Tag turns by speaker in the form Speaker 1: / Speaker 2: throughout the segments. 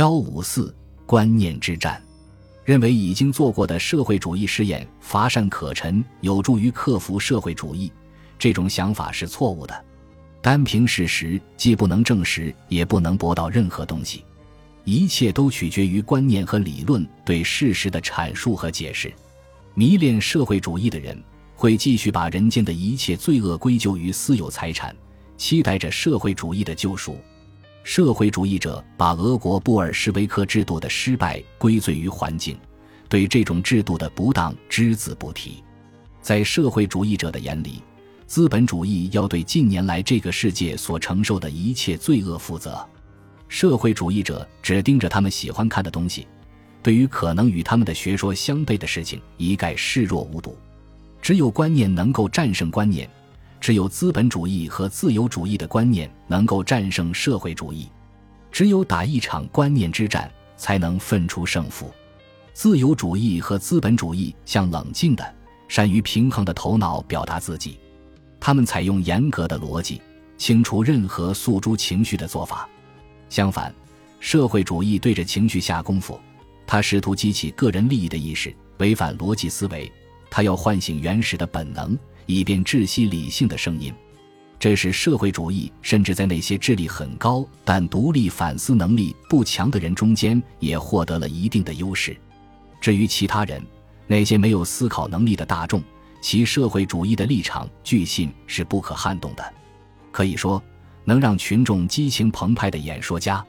Speaker 1: 幺五四观念之战，认为已经做过的社会主义试验乏善可陈，有助于克服社会主义，这种想法是错误的。单凭事实，既不能证实，也不能博到任何东西。一切都取决于观念和理论对事实的阐述和解释。迷恋社会主义的人会继续把人间的一切罪恶归咎于私有财产，期待着社会主义的救赎。社会主义者把俄国布尔什维克制度的失败归罪于环境，对这种制度的不当只字不提。在社会主义者的眼里，资本主义要对近年来这个世界所承受的一切罪恶负责。社会主义者只盯着他们喜欢看的东西，对于可能与他们的学说相悖的事情一概视若无睹。只有观念能够战胜观念，只有资本主义和自由主义的观念能够战胜社会主义。只有打一场观念之战，才能分出胜负。自由主义和资本主义向冷静的、善于平衡的头脑表达自己，他们采用严格的逻辑，清除任何诉诸情绪的做法。相反，社会主义对着情绪下功夫，他试图激起个人利益的意识，违反逻辑思维。他要唤醒原始的本能，以便窒息理性的声音。这是社会主义甚至在那些智力很高但独立反思能力不强的人中间也获得了一定的优势。至于其他人，那些没有思考能力的大众，其社会主义的立场据信是不可撼动的。可以说。能让群众激情澎湃的演说家，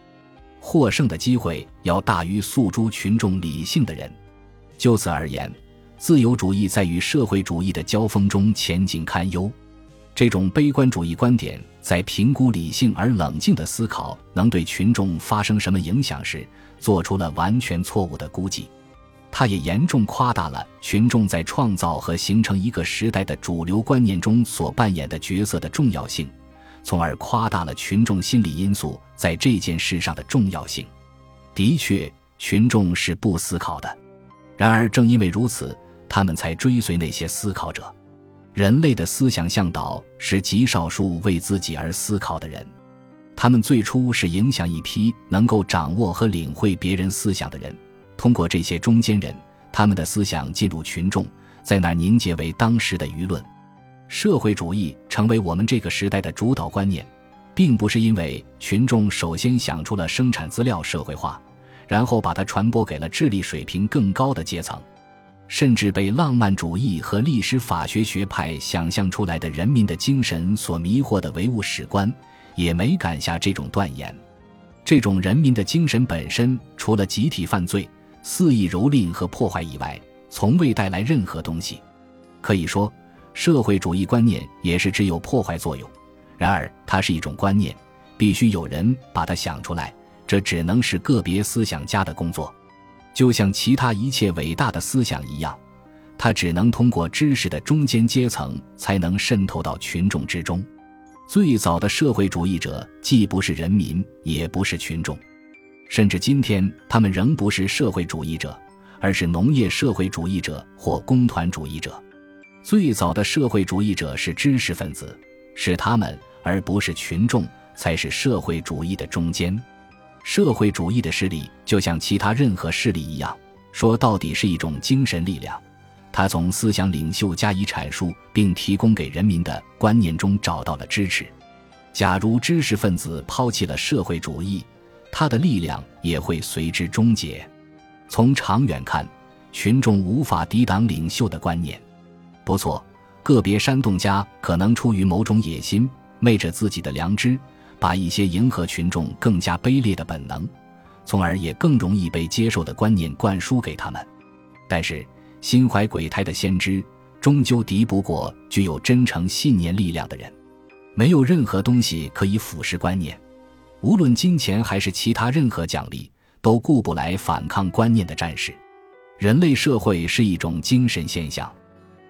Speaker 1: 获胜的机会要大于诉诸群众理性的人。就此而言，自由主义在与社会主义的交锋中前景堪忧。这种悲观主义观点在评估理性而冷静的思考能对群众发生什么影响时，做出了完全错误的估计。它也严重夸大了群众在创造和形成一个时代的主流观念中所扮演的角色的重要性。从而夸大了群众心理因素在这件事上的重要性。的确，群众是不思考的。然而，正因为如此，他们才追随那些思考者。人类的思想向导是极少数为自己而思考的人。他们最初是影响一批能够掌握和领会别人思想的人。通过这些中间人，他们的思想进入群众，在那凝结为当时的舆论。社会主义成为我们这个时代的主导观念，并不是因为群众首先想出了生产资料社会化，然后把它传播给了智力水平更高的阶层，甚至被浪漫主义和历史法学学派想象出来的人民的精神所迷惑的唯物史观，也没敢下这种断言。这种人民的精神本身，除了集体犯罪、肆意蹂躏和破坏以外，从未带来任何东西。可以说。社会主义观念也是只有破坏作用，然而它是一种观念，必须有人把它想出来，这只能是个别思想家的工作，就像其他一切伟大的思想一样，它只能通过知识的中间阶层才能渗透到群众之中。最早的社会主义者既不是人民，也不是群众，甚至今天他们仍不是社会主义者，而是农业社会主义者或工团主义者。最早的社会主义者是知识分子，是他们而不是群众才是社会主义的中间。社会主义的势力就像其他任何势力一样，说到底是一种精神力量。他从思想领袖加以阐述并提供给人民的观念中找到了支持。假如知识分子抛弃了社会主义，他的力量也会随之终结。从长远看，群众无法抵挡领袖的观念。不错，个别煽动家可能出于某种野心，昧着自己的良知，把一些迎合群众更加卑劣的本能，从而也更容易被接受的观念灌输给他们。但是，心怀鬼胎的先知终究敌不过具有真诚信念力量的人。没有任何东西可以腐蚀观念，无论金钱还是其他任何奖励，都顾不来反抗观念的战士。人类社会是一种精神现象。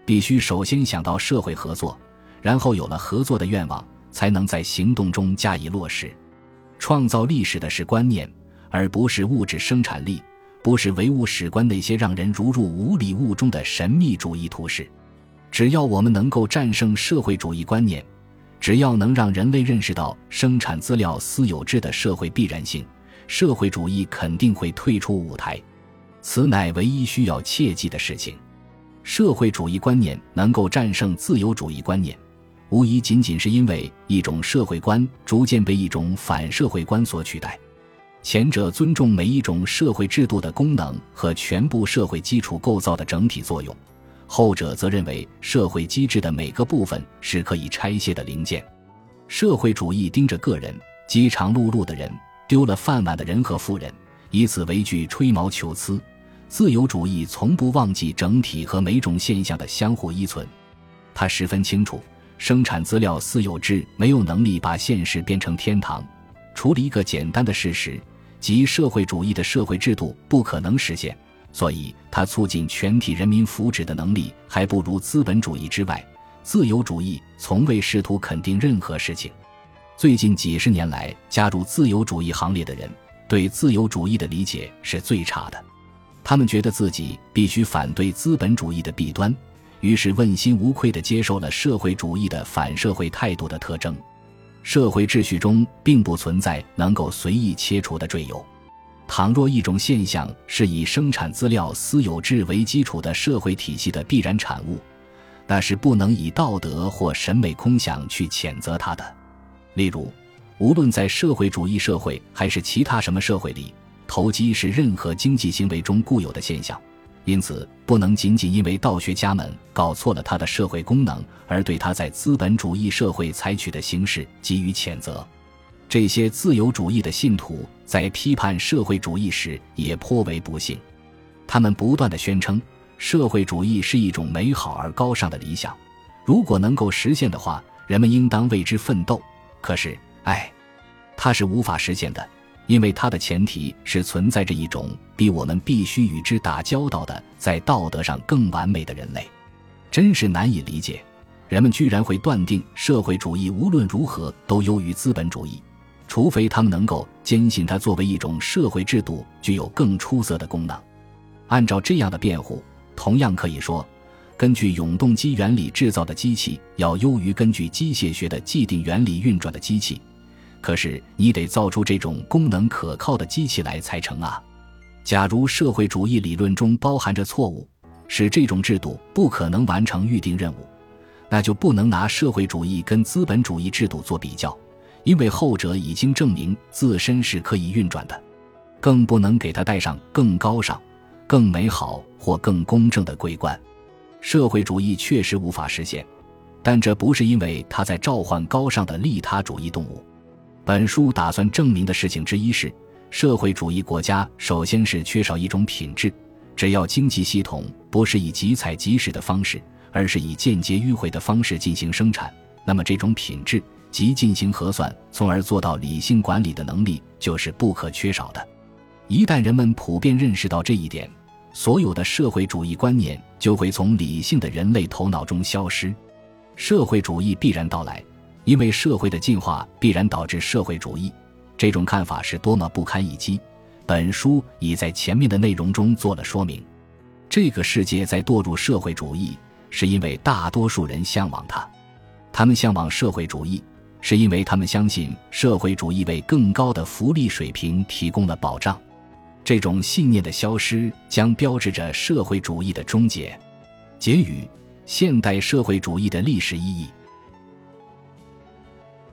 Speaker 1: 必须首先想到社会合作，然后有了合作的愿望，才能在行动中加以落实。创造历史的是观念，而不是物质生产力，不是唯物史观那些让人如入无里雾中的神秘主义图式。只要我们能够战胜社会主义观念，只要能让人类认识到生产资料私有制的社会必然性，社会主义肯定会退出舞台。此乃唯一需要切记的事情。社会主义观念能够战胜自由主义观念，无疑仅仅是因为一种社会观逐渐被一种反社会观所取代。前者尊重每一种社会制度的功能和全部社会基础构造的整体作用，后者则认为社会机制的每个部分是可以拆卸的零件。社会主义盯着个人，饥肠辘辘的人，丢了饭碗的人和富人，以此为据吹毛求疵。自由主义从不忘记整体和每种现象的相互依存，他十分清楚，生产资料私有制没有能力把现实变成天堂。除了一个简单的事实，即社会主义的社会制度不可能实现，所以它促进全体人民福祉的能力还不如资本主义之外。自由主义从未试图肯定任何事情。最近几十年来，加入自由主义行列的人对自由主义的理解是最差的。他们觉得自己必须反对资本主义的弊端，于是问心无愧地接受了社会主义的反社会态度的特征。社会秩序中并不存在能够随意切除的赘有。倘若一种现象是以生产资料私有制为基础的社会体系的必然产物，那是不能以道德或审美空想去谴责它的。例如，无论在社会主义社会还是其他什么社会里。投机是任何经济行为中固有的现象，因此不能仅仅因为道学家们搞错了它的社会功能，而对它在资本主义社会采取的形式给予谴责。这些自由主义的信徒在批判社会主义时也颇为不幸，他们不断的宣称社会主义是一种美好而高尚的理想，如果能够实现的话，人们应当为之奋斗。可是，唉，它是无法实现的。因为它的前提是存在着一种比我们必须与之打交道的，在道德上更完美的人类，真是难以理解。人们居然会断定社会主义无论如何都优于资本主义，除非他们能够坚信它作为一种社会制度具有更出色的功能。按照这样的辩护，同样可以说，根据永动机原理制造的机器要优于根据机械学的既定原理运转的机器。可是你得造出这种功能可靠的机器来才成啊！假如社会主义理论中包含着错误，使这种制度不可能完成预定任务，那就不能拿社会主义跟资本主义制度做比较，因为后者已经证明自身是可以运转的，更不能给它戴上更高尚、更美好或更公正的桂冠。社会主义确实无法实现，但这不是因为它在召唤高尚的利他主义动物。本书打算证明的事情之一是，社会主义国家首先是缺少一种品质。只要经济系统不是以集采集使的方式，而是以间接迂回的方式进行生产，那么这种品质即进行核算，从而做到理性管理的能力就是不可缺少的。一旦人们普遍认识到这一点，所有的社会主义观念就会从理性的人类头脑中消失，社会主义必然到来。因为社会的进化必然导致社会主义，这种看法是多么不堪一击。本书已在前面的内容中做了说明。这个世界在堕入社会主义，是因为大多数人向往它。他们向往社会主义，是因为他们相信社会主义为更高的福利水平提供了保障。这种信念的消失，将标志着社会主义的终结。结语：现代社会主义的历史意义。